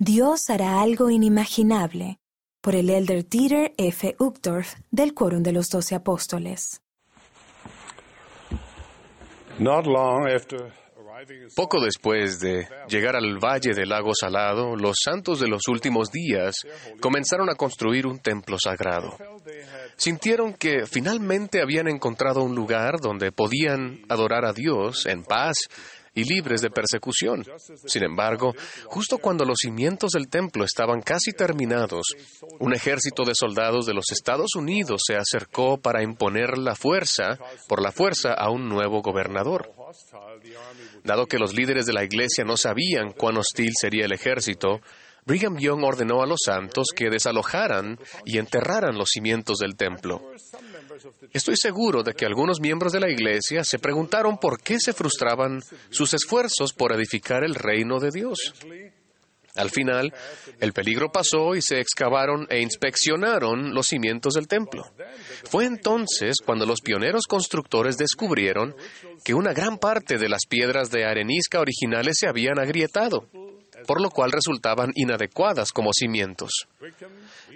Dios hará algo inimaginable por el elder Dieter F. Uchtdorf del Quórum de los Doce Apóstoles. Poco después de llegar al valle del lago Salado, los santos de los últimos días comenzaron a construir un templo sagrado. Sintieron que finalmente habían encontrado un lugar donde podían adorar a Dios en paz y libres de persecución. Sin embargo, justo cuando los cimientos del templo estaban casi terminados, un ejército de soldados de los Estados Unidos se acercó para imponer la fuerza, por la fuerza, a un nuevo gobernador. Dado que los líderes de la iglesia no sabían cuán hostil sería el ejército, Brigham Young ordenó a los santos que desalojaran y enterraran los cimientos del templo. Estoy seguro de que algunos miembros de la Iglesia se preguntaron por qué se frustraban sus esfuerzos por edificar el reino de Dios. Al final, el peligro pasó y se excavaron e inspeccionaron los cimientos del templo. Fue entonces cuando los pioneros constructores descubrieron que una gran parte de las piedras de arenisca originales se habían agrietado, por lo cual resultaban inadecuadas como cimientos.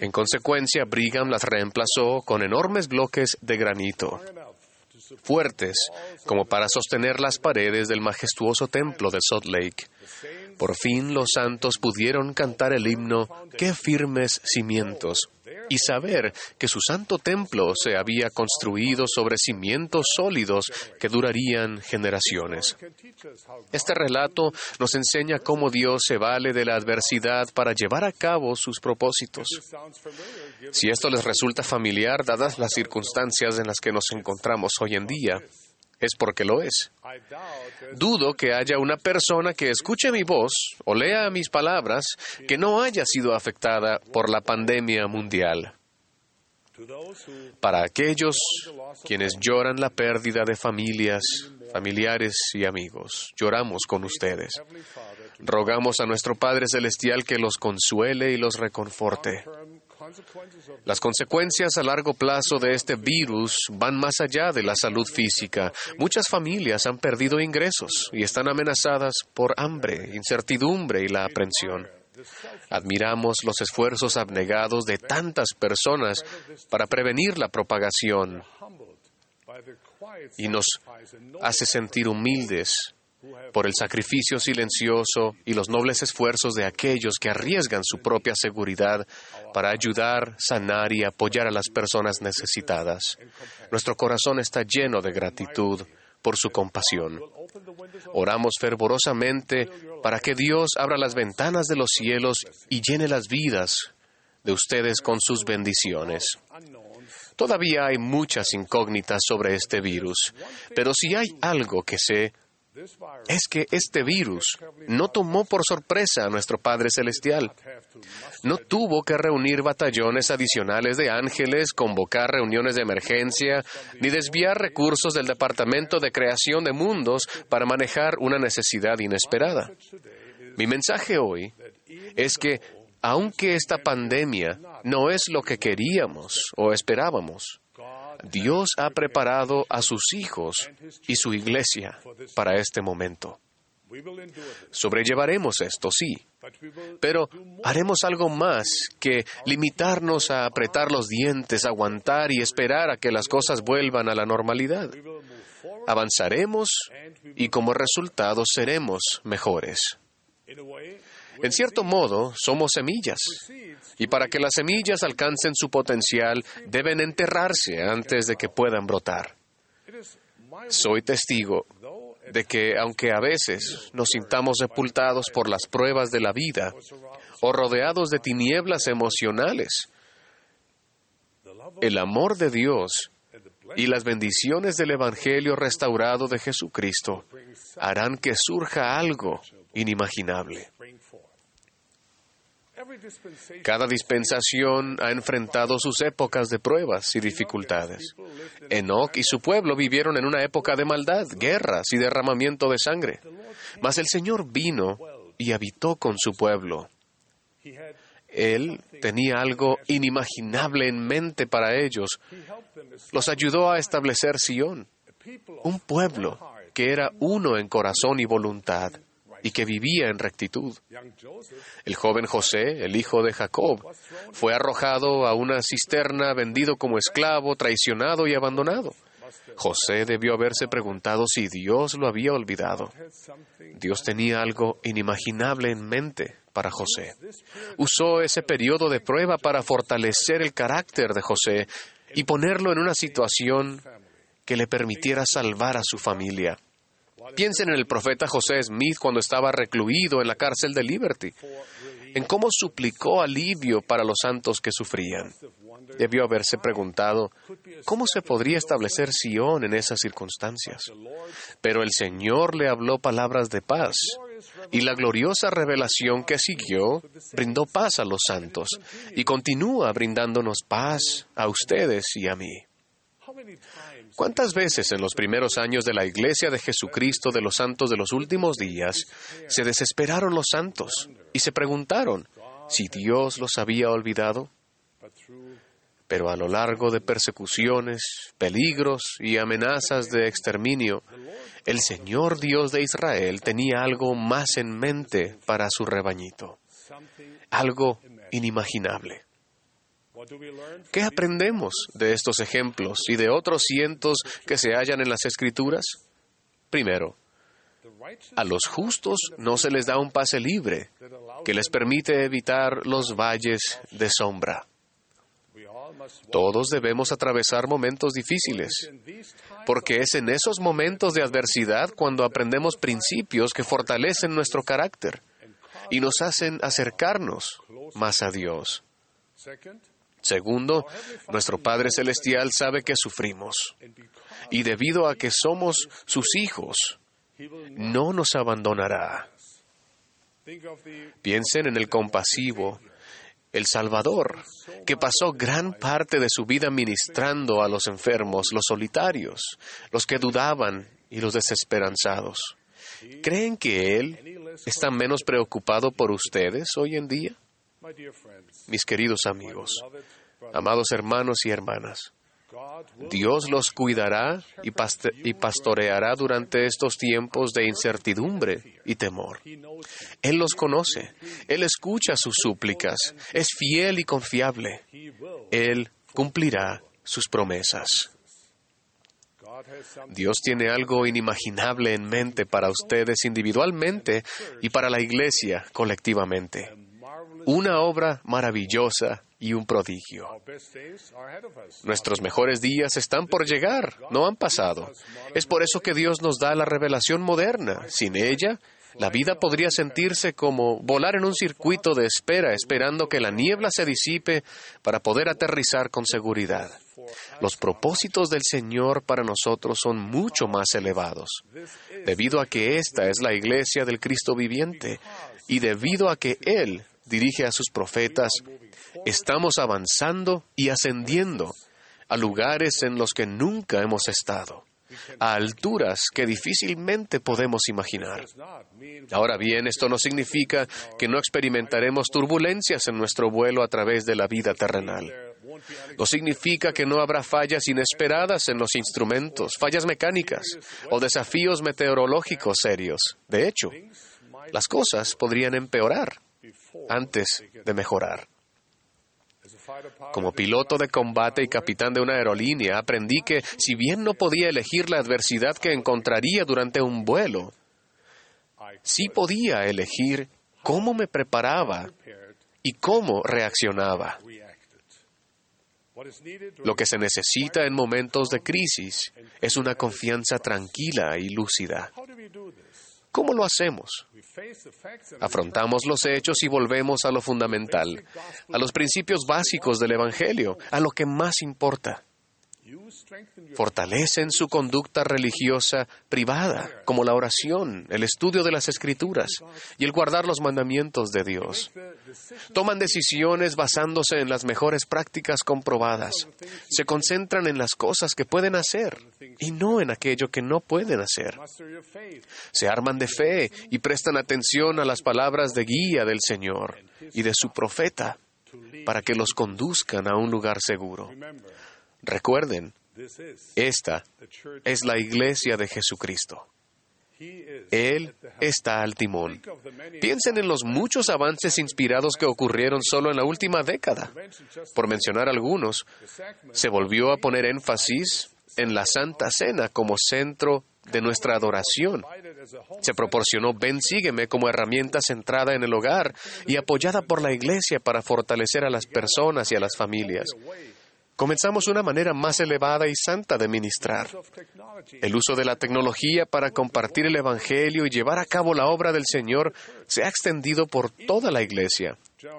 En consecuencia, Brigham las reemplazó con enormes bloques de granito, fuertes como para sostener las paredes del majestuoso templo de Salt Lake. Por fin los santos pudieron cantar el himno Qué firmes cimientos y saber que su santo templo se había construido sobre cimientos sólidos que durarían generaciones. Este relato nos enseña cómo Dios se vale de la adversidad para llevar a cabo sus propósitos. Si esto les resulta familiar, dadas las circunstancias en las que nos encontramos hoy en día, es porque lo es. Dudo que haya una persona que escuche mi voz o lea mis palabras que no haya sido afectada por la pandemia mundial. Para aquellos quienes lloran la pérdida de familias, familiares y amigos, lloramos con ustedes. Rogamos a nuestro Padre Celestial que los consuele y los reconforte. Las consecuencias a largo plazo de este virus van más allá de la salud física. Muchas familias han perdido ingresos y están amenazadas por hambre, incertidumbre y la aprensión. Admiramos los esfuerzos abnegados de tantas personas para prevenir la propagación y nos hace sentir humildes por el sacrificio silencioso y los nobles esfuerzos de aquellos que arriesgan su propia seguridad para ayudar, sanar y apoyar a las personas necesitadas. Nuestro corazón está lleno de gratitud por su compasión. Oramos fervorosamente para que Dios abra las ventanas de los cielos y llene las vidas de ustedes con sus bendiciones. Todavía hay muchas incógnitas sobre este virus, pero si hay algo que sé, es que este virus no tomó por sorpresa a nuestro Padre Celestial. No tuvo que reunir batallones adicionales de ángeles, convocar reuniones de emergencia, ni desviar recursos del Departamento de Creación de Mundos para manejar una necesidad inesperada. Mi mensaje hoy es que, aunque esta pandemia no es lo que queríamos o esperábamos, Dios ha preparado a sus hijos y su iglesia para este momento. Sobrellevaremos esto, sí, pero haremos algo más que limitarnos a apretar los dientes, aguantar y esperar a que las cosas vuelvan a la normalidad. Avanzaremos y como resultado seremos mejores. En cierto modo, somos semillas. Y para que las semillas alcancen su potencial, deben enterrarse antes de que puedan brotar. Soy testigo de que, aunque a veces nos sintamos sepultados por las pruebas de la vida o rodeados de tinieblas emocionales, el amor de Dios y las bendiciones del Evangelio restaurado de Jesucristo harán que surja algo inimaginable. Cada dispensación ha enfrentado sus épocas de pruebas y dificultades. Enoch y su pueblo vivieron en una época de maldad, guerras y derramamiento de sangre. Mas el Señor vino y habitó con su pueblo. Él tenía algo inimaginable en mente para ellos. Los ayudó a establecer Sión, un pueblo que era uno en corazón y voluntad. Y que vivía en rectitud. El joven José, el hijo de Jacob, fue arrojado a una cisterna, vendido como esclavo, traicionado y abandonado. José debió haberse preguntado si Dios lo había olvidado. Dios tenía algo inimaginable en mente para José. Usó ese periodo de prueba para fortalecer el carácter de José y ponerlo en una situación que le permitiera salvar a su familia. Piensen en el profeta José Smith cuando estaba recluido en la cárcel de Liberty, en cómo suplicó alivio para los santos que sufrían. Debió haberse preguntado, ¿cómo se podría establecer Sión en esas circunstancias? Pero el Señor le habló palabras de paz, y la gloriosa revelación que siguió brindó paz a los santos, y continúa brindándonos paz a ustedes y a mí. ¿Cuántas veces en los primeros años de la Iglesia de Jesucristo de los Santos de los últimos días se desesperaron los santos y se preguntaron si Dios los había olvidado? Pero a lo largo de persecuciones, peligros y amenazas de exterminio, el Señor Dios de Israel tenía algo más en mente para su rebañito, algo inimaginable. ¿Qué aprendemos de estos ejemplos y de otros cientos que se hallan en las Escrituras? Primero, a los justos no se les da un pase libre que les permite evitar los valles de sombra. Todos debemos atravesar momentos difíciles, porque es en esos momentos de adversidad cuando aprendemos principios que fortalecen nuestro carácter y nos hacen acercarnos más a Dios. Segundo, nuestro Padre Celestial sabe que sufrimos y debido a que somos sus hijos, no nos abandonará. Piensen en el compasivo, el Salvador, que pasó gran parte de su vida ministrando a los enfermos, los solitarios, los que dudaban y los desesperanzados. ¿Creen que Él está menos preocupado por ustedes hoy en día? Mis queridos amigos, amados hermanos y hermanas, Dios los cuidará y, pastoreará durante estos tiempos de incertidumbre y temor. Él los conoce, Él escucha sus súplicas, es fiel y confiable. Él cumplirá sus promesas. Dios tiene algo inimaginable en mente para ustedes individualmente y para la iglesia colectivamente una obra maravillosa y un prodigio. Nuestros mejores días están por llegar, no han pasado. Es por eso que Dios nos da la revelación moderna. Sin ella, la vida podría sentirse como volar en un circuito de espera, esperando que la niebla se disipe para poder aterrizar con seguridad. Los propósitos del Señor para nosotros son mucho más elevados, debido a que esta es la iglesia del Cristo viviente y debido a que Él dirige a sus profetas, estamos avanzando y ascendiendo a lugares en los que nunca hemos estado, a alturas que difícilmente podemos imaginar. Ahora bien, esto no significa que no experimentaremos turbulencias en nuestro vuelo a través de la vida terrenal. No significa que no habrá fallas inesperadas en los instrumentos, fallas mecánicas o desafíos meteorológicos serios. De hecho, las cosas podrían empeorar antes de mejorar. Como piloto de combate y capitán de una aerolínea, aprendí que si bien no podía elegir la adversidad que encontraría durante un vuelo, sí podía elegir cómo me preparaba y cómo reaccionaba. Lo que se necesita en momentos de crisis es una confianza tranquila y lúcida. ¿Cómo lo hacemos? Afrontamos los hechos y volvemos a lo fundamental, a los principios básicos del Evangelio, a lo que más importa. Fortalecen su conducta religiosa privada, como la oración, el estudio de las escrituras y el guardar los mandamientos de Dios. Toman decisiones basándose en las mejores prácticas comprobadas. Se concentran en las cosas que pueden hacer y no en aquello que no pueden hacer. Se arman de fe y prestan atención a las palabras de guía del Señor y de su profeta para que los conduzcan a un lugar seguro. Recuerden, esta es la iglesia de Jesucristo. Él está al timón. Piensen en los muchos avances inspirados que ocurrieron solo en la última década. Por mencionar algunos, se volvió a poner énfasis en la Santa Cena como centro de nuestra adoración. Se proporcionó Ven Sígueme como herramienta centrada en el hogar y apoyada por la Iglesia para fortalecer a las personas y a las familias. Comenzamos una manera más elevada y santa de ministrar. El uso de la tecnología para compartir el Evangelio y llevar a cabo la obra del Señor se ha extendido por toda la Iglesia.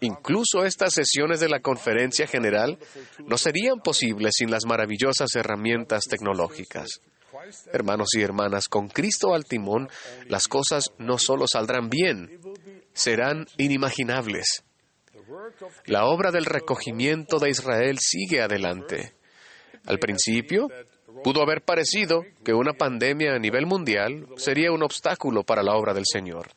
Incluso estas sesiones de la conferencia general no serían posibles sin las maravillosas herramientas tecnológicas. Hermanos y hermanas, con Cristo al timón, las cosas no solo saldrán bien, serán inimaginables. La obra del recogimiento de Israel sigue adelante. Al principio, pudo haber parecido que una pandemia a nivel mundial sería un obstáculo para la obra del Señor.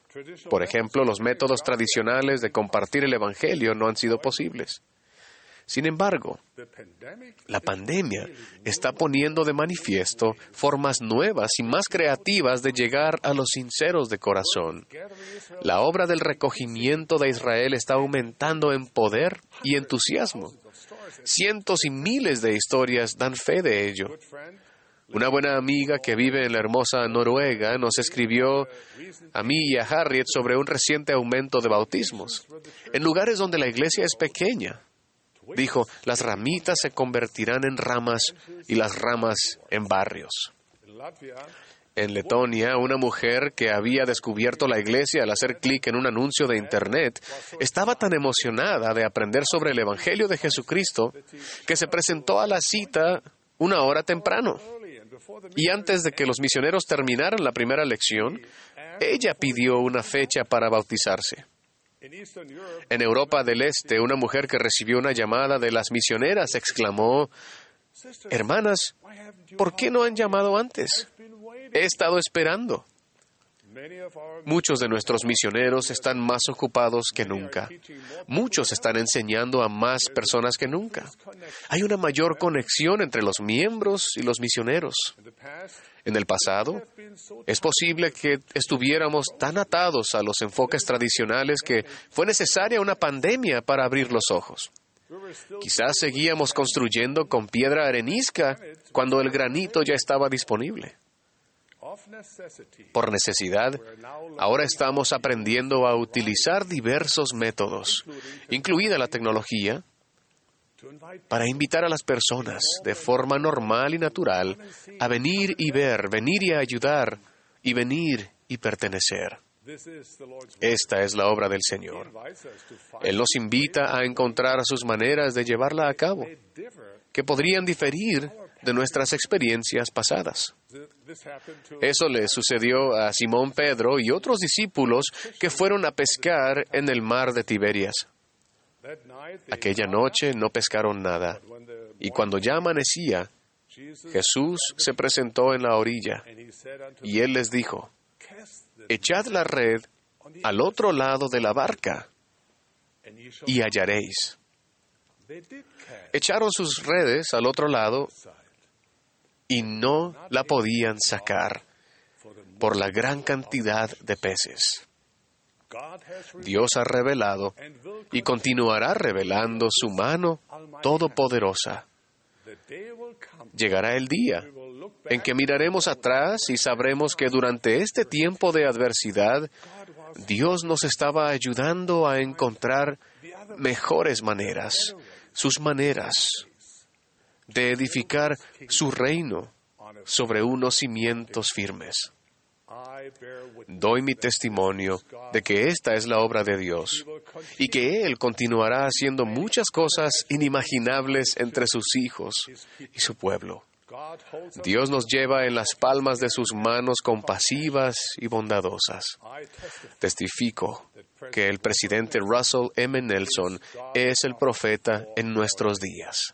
Por ejemplo, los métodos tradicionales de compartir el Evangelio no han sido posibles. Sin embargo, la pandemia está poniendo de manifiesto formas nuevas y más creativas de llegar a los sinceros de corazón. La obra del recogimiento de Israel está aumentando en poder y entusiasmo. Cientos y miles de historias dan fe de ello. Una buena amiga que vive en la hermosa Noruega nos escribió a mí y a Harriet sobre un reciente aumento de bautismos en lugares donde la iglesia es pequeña. Dijo, las ramitas se convertirán en ramas y las ramas en barrios. En Letonia, una mujer que había descubierto la iglesia al hacer clic en un anuncio de Internet estaba tan emocionada de aprender sobre el Evangelio de Jesucristo que se presentó a la cita una hora temprano. Y antes de que los misioneros terminaran la primera lección, ella pidió una fecha para bautizarse. En Europa del Este, una mujer que recibió una llamada de las misioneras exclamó, Hermanas, ¿por qué no han llamado antes? He estado esperando. Muchos de nuestros misioneros están más ocupados que nunca. Muchos están enseñando a más personas que nunca. Hay una mayor conexión entre los miembros y los misioneros. En el pasado, es posible que estuviéramos tan atados a los enfoques tradicionales que fue necesaria una pandemia para abrir los ojos. Quizás seguíamos construyendo con piedra arenisca cuando el granito ya estaba disponible. Por necesidad, ahora estamos aprendiendo a utilizar diversos métodos, incluida la tecnología, para invitar a las personas de forma normal y natural a venir y ver, venir y ayudar, y venir y pertenecer. Esta es la obra del Señor. Él nos invita a encontrar sus maneras de llevarla a cabo, que podrían diferir de nuestras experiencias pasadas. Eso le sucedió a Simón Pedro y otros discípulos que fueron a pescar en el mar de Tiberias. Aquella noche no pescaron nada, y cuando ya amanecía, Jesús se presentó en la orilla, y él les dijo, echad la red al otro lado de la barca, y hallaréis. Echaron sus redes al otro lado y no la podían sacar por la gran cantidad de peces. Dios ha revelado y continuará revelando su mano todopoderosa. Llegará el día en que miraremos atrás y sabremos que durante este tiempo de adversidad, Dios nos estaba ayudando a encontrar mejores maneras, sus maneras, de edificar su reino sobre unos cimientos firmes. Doy mi testimonio de que esta es la obra de Dios y que Él continuará haciendo muchas cosas inimaginables entre sus hijos y su pueblo. Dios nos lleva en las palmas de sus manos compasivas y bondadosas. Testifico que el presidente Russell M. Nelson es el profeta en nuestros días.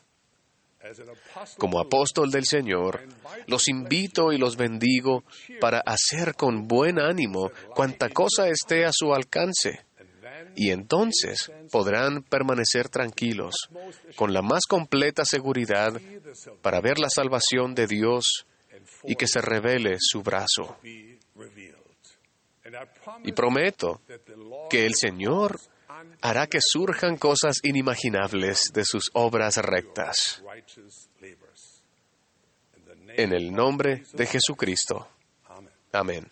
Como apóstol del Señor, los invito y los bendigo para hacer con buen ánimo cuanta cosa esté a su alcance. Y entonces podrán permanecer tranquilos, con la más completa seguridad, para ver la salvación de Dios y que se revele su brazo. Y prometo que el Señor hará que surjan cosas inimaginables de sus obras rectas. En el nombre de Jesucristo. Amén.